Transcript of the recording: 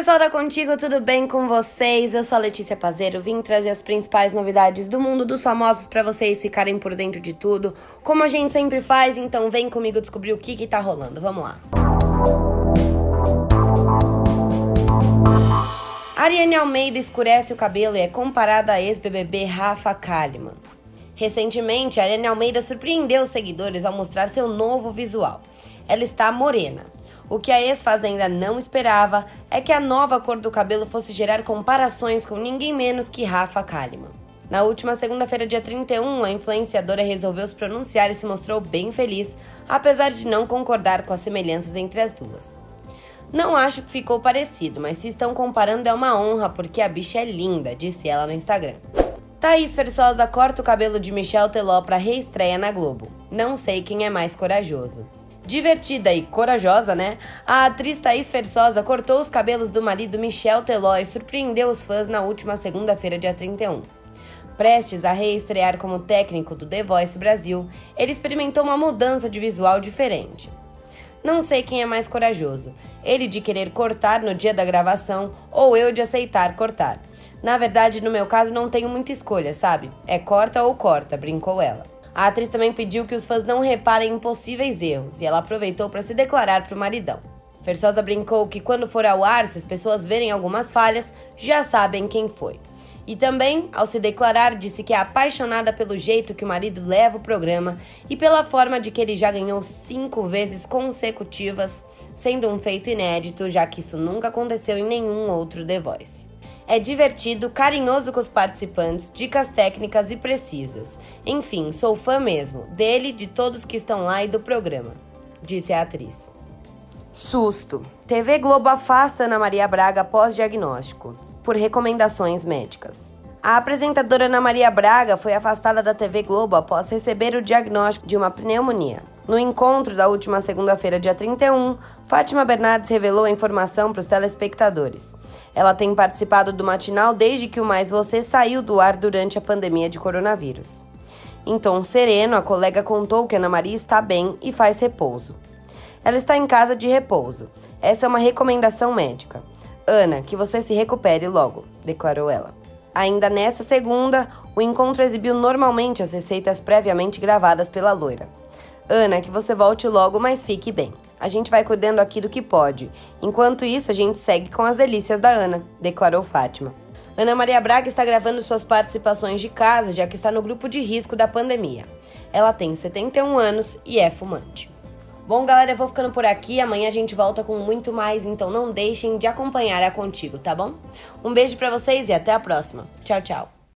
pessoal da Contigo, tudo bem com vocês? Eu sou a Letícia Pazeiro, vim trazer as principais novidades do mundo dos famosos para vocês ficarem por dentro de tudo, como a gente sempre faz, então vem comigo descobrir o que que tá rolando. Vamos lá. Ariane Almeida escurece o cabelo e é comparada à ex-BBB Rafa Kalimann. Recentemente, Ariane Almeida surpreendeu os seguidores ao mostrar seu novo visual. Ela está morena. O que a ex-fazenda não esperava é que a nova cor do cabelo fosse gerar comparações com ninguém menos que Rafa Kalimann. Na última segunda-feira, dia 31, a influenciadora resolveu se pronunciar e se mostrou bem feliz, apesar de não concordar com as semelhanças entre as duas. Não acho que ficou parecido, mas se estão comparando é uma honra porque a bicha é linda, disse ela no Instagram. Thaís Versosa corta o cabelo de Michel Teló para reestreia na Globo. Não sei quem é mais corajoso. Divertida e corajosa, né? A atriz Thaís Fersosa cortou os cabelos do marido Michel Teló e surpreendeu os fãs na última segunda-feira, dia 31. Prestes a reestrear como técnico do The Voice Brasil, ele experimentou uma mudança de visual diferente. Não sei quem é mais corajoso, ele de querer cortar no dia da gravação ou eu de aceitar cortar. Na verdade, no meu caso, não tenho muita escolha, sabe? É corta ou corta, brincou ela. A atriz também pediu que os fãs não reparem em possíveis erros e ela aproveitou para se declarar para o maridão. Versosa brincou que quando for ao ar, se as pessoas verem algumas falhas, já sabem quem foi. E também, ao se declarar, disse que é apaixonada pelo jeito que o marido leva o programa e pela forma de que ele já ganhou cinco vezes consecutivas, sendo um feito inédito, já que isso nunca aconteceu em nenhum outro The Voice. É divertido, carinhoso com os participantes, dicas técnicas e precisas. Enfim, sou fã mesmo, dele, de todos que estão lá e do programa, disse a atriz. Susto. TV Globo afasta Ana Maria Braga após diagnóstico, por recomendações médicas. A apresentadora Ana Maria Braga foi afastada da TV Globo após receber o diagnóstico de uma pneumonia. No encontro da última segunda-feira, dia 31, Fátima Bernardes revelou a informação para os telespectadores. Ela tem participado do matinal desde que o Mais Você saiu do ar durante a pandemia de coronavírus. Em tom sereno, a colega contou que Ana Maria está bem e faz repouso. Ela está em casa de repouso. Essa é uma recomendação médica. Ana, que você se recupere logo, declarou ela. Ainda nessa segunda, o encontro exibiu normalmente as receitas previamente gravadas pela loira. Ana, que você volte logo, mas fique bem. A gente vai cuidando aqui do que pode. Enquanto isso, a gente segue com as delícias da Ana, declarou Fátima. Ana Maria Braga está gravando suas participações de casa, já que está no grupo de risco da pandemia. Ela tem 71 anos e é fumante. Bom, galera, eu vou ficando por aqui. Amanhã a gente volta com muito mais, então não deixem de acompanhar a Contigo, tá bom? Um beijo para vocês e até a próxima. Tchau, tchau.